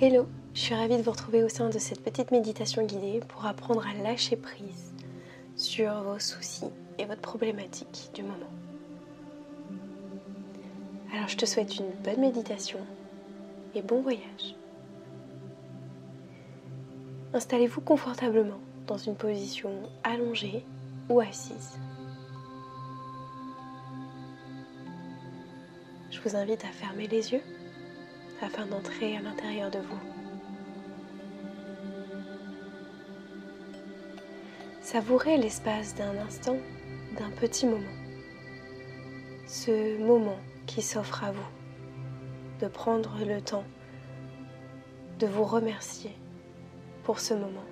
Hello, je suis ravie de vous retrouver au sein de cette petite méditation guidée pour apprendre à lâcher prise sur vos soucis et votre problématique du moment. Alors je te souhaite une bonne méditation et bon voyage. Installez-vous confortablement dans une position allongée ou assise. Je vous invite à fermer les yeux afin d'entrer à l'intérieur de vous. Savourez l'espace d'un instant, d'un petit moment. Ce moment qui s'offre à vous, de prendre le temps de vous remercier pour ce moment,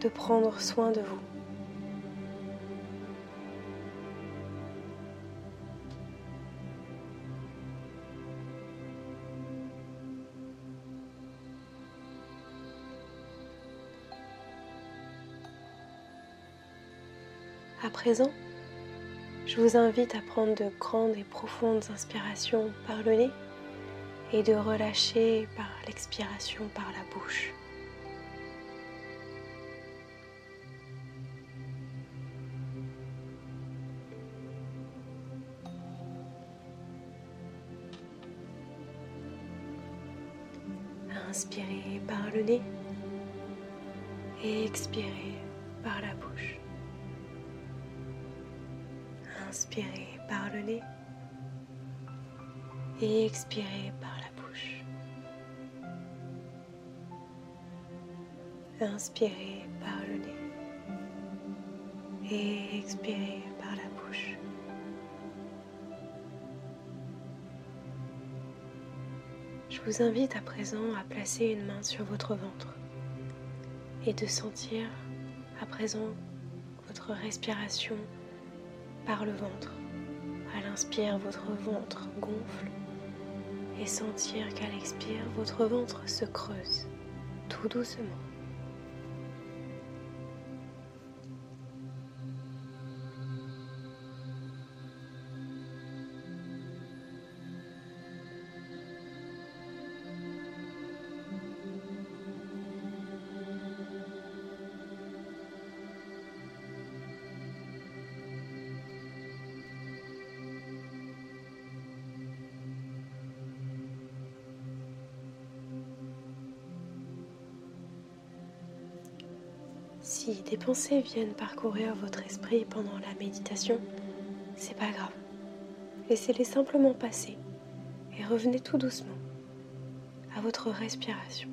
de prendre soin de vous. À présent, je vous invite à prendre de grandes et profondes inspirations par le nez et de relâcher par l'expiration par la bouche. Inspirez par le nez et expirez par la bouche. Inspirez par le nez et expirez par la bouche. Inspirez par le nez et expirez par la bouche. Je vous invite à présent à placer une main sur votre ventre et de sentir à présent votre respiration par le ventre. À l'inspire, votre ventre gonfle et sentir qu'à l'expire, votre ventre se creuse tout doucement. Si des pensées viennent parcourir votre esprit pendant la méditation, c'est pas grave. Laissez-les simplement passer et revenez tout doucement à votre respiration.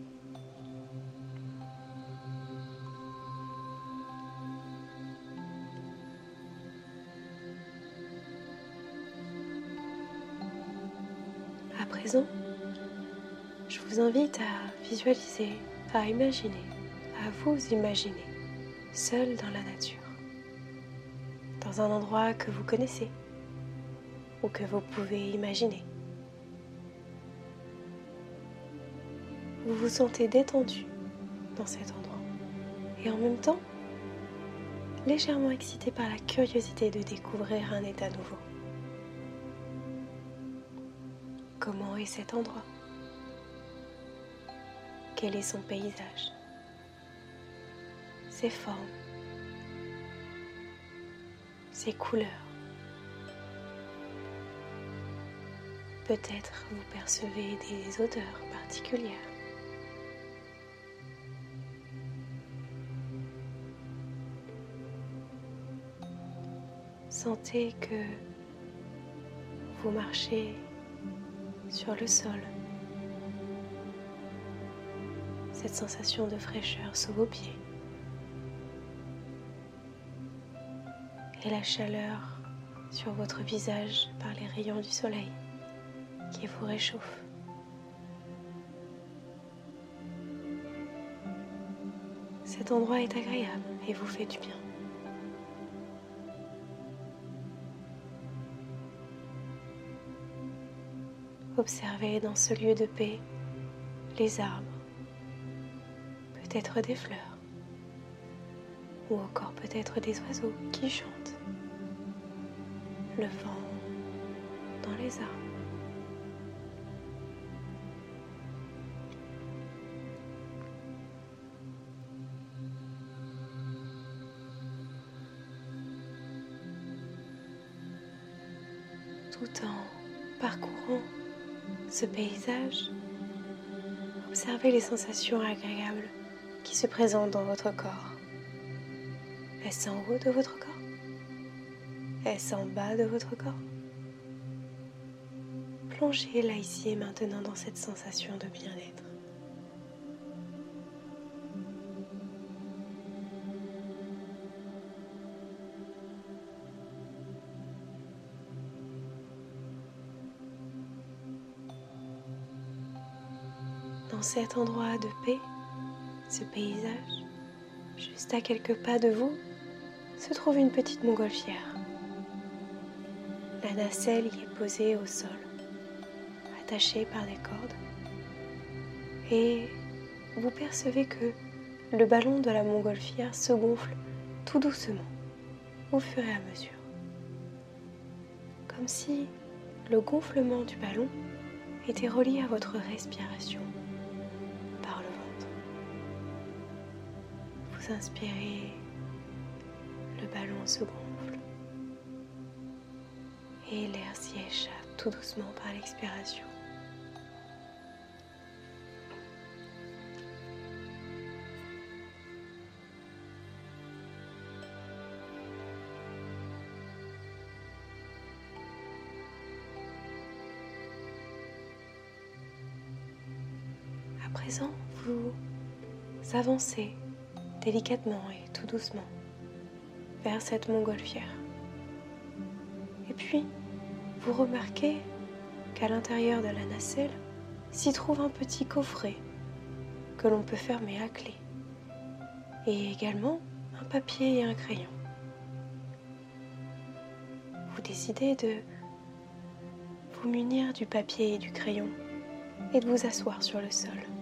À présent, je vous invite à visualiser, à imaginer, à vous imaginer seul dans la nature, dans un endroit que vous connaissez ou que vous pouvez imaginer. Vous vous sentez détendu dans cet endroit et en même temps légèrement excité par la curiosité de découvrir un état nouveau. Comment est cet endroit? Quel est son paysage? Ses formes Ses couleurs Peut-être vous percevez des odeurs particulières. Sentez que vous marchez sur le sol. Cette sensation de fraîcheur sous vos pieds. Et la chaleur sur votre visage par les rayons du soleil qui vous réchauffent. Cet endroit est agréable et vous fait du bien. Observez dans ce lieu de paix les arbres, peut-être des fleurs, ou encore peut-être des oiseaux qui chantent, le vent dans les arbres. Tout en parcourant ce paysage, observez les sensations agréables qui se présentent dans votre corps. Est-ce en haut de votre corps? Est-ce en bas de votre corps? Plongez là ici et maintenant dans cette sensation de bien-être. Dans cet endroit de paix, ce paysage, juste à quelques pas de vous, se trouve une petite montgolfière. La nacelle y est posée au sol, attachée par des cordes. Et vous percevez que le ballon de la montgolfière se gonfle tout doucement au fur et à mesure. Comme si le gonflement du ballon était relié à votre respiration par le ventre. Vous inspirez, le ballon se gonfle et l'air s'y échappe tout doucement par l'expiration. À présent, vous avancez délicatement et tout doucement vers cette montgolfière. Et puis, vous remarquez qu'à l'intérieur de la nacelle s'y trouve un petit coffret que l'on peut fermer à clé. Et également un papier et un crayon. Vous décidez de vous munir du papier et du crayon et de vous asseoir sur le sol.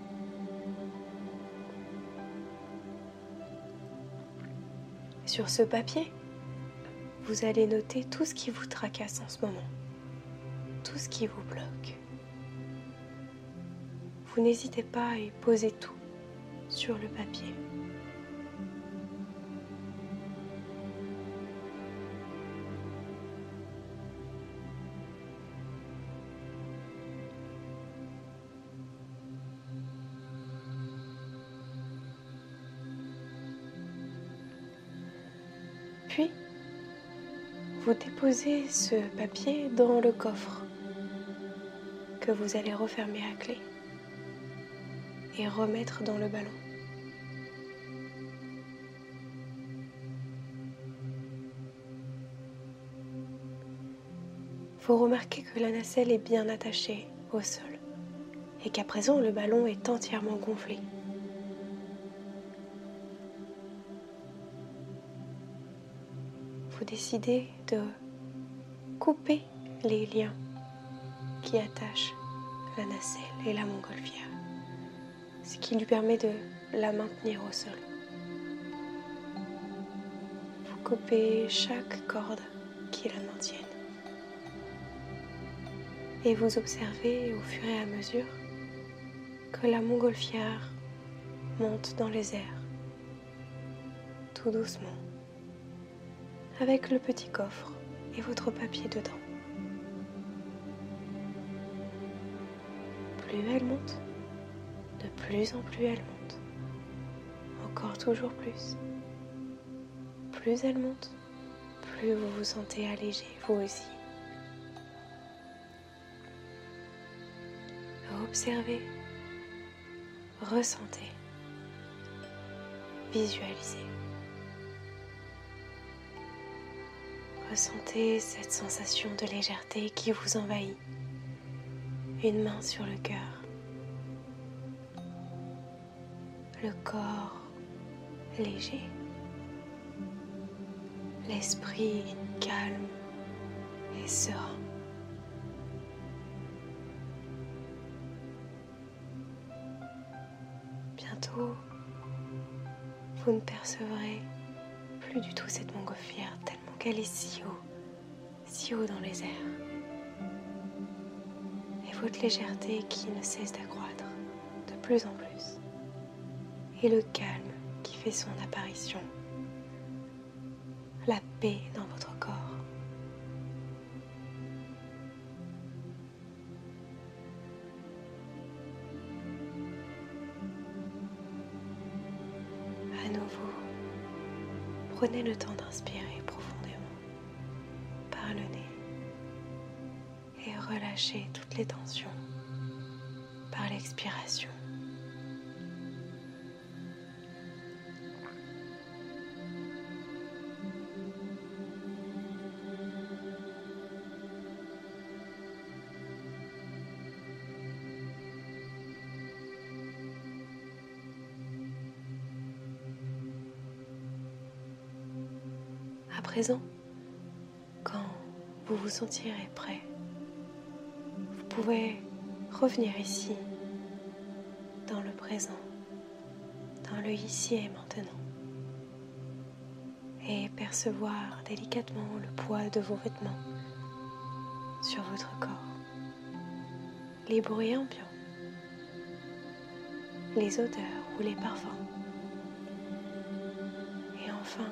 Sur ce papier, vous allez noter tout ce qui vous tracasse en ce moment, tout ce qui vous bloque. Vous n'hésitez pas à y poser tout sur le papier. Vous déposez ce papier dans le coffre que vous allez refermer à clé et remettre dans le ballon. Vous remarquez que la nacelle est bien attachée au sol et qu'à présent le ballon est entièrement gonflé. Vous décidez de couper les liens qui attachent la nacelle et la montgolfière, ce qui lui permet de la maintenir au sol. Vous coupez chaque corde qui la maintienne et vous observez au fur et à mesure que la montgolfière monte dans les airs, tout doucement avec le petit coffre et votre papier dedans. Plus elle monte, de plus en plus elle monte. Encore toujours plus. Plus elle monte, plus vous vous sentez allégé, vous aussi. Observez, ressentez, visualisez. Ressentez cette sensation de légèreté qui vous envahit. Une main sur le cœur. Le corps léger. L'esprit calme et serein. Bientôt, vous ne percevrez plus du tout cette montgolfière qu'elle est si haut, si haut dans les airs. Et votre légèreté qui ne cesse d'accroître de plus en plus. Et le calme qui fait son apparition. La paix dans votre corps. À nouveau, prenez le temps d'inspirer profondément le nez et relâchez toutes les tensions par l'expiration. À présent, vous sentirez prêt, vous pouvez revenir ici, dans le présent, dans le ici et maintenant, et percevoir délicatement le poids de vos vêtements sur votre corps, les bruits ambiants, les odeurs ou les parfums, et enfin,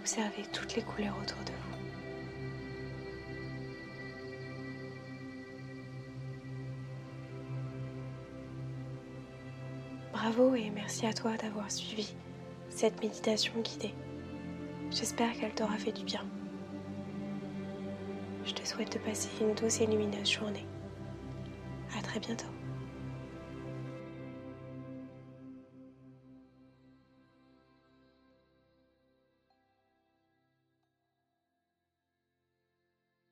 Observez toutes les couleurs autour de vous. Bravo et merci à toi d'avoir suivi cette méditation guidée. J'espère qu'elle t'aura fait du bien. Je te souhaite de passer une douce et lumineuse journée. À très bientôt.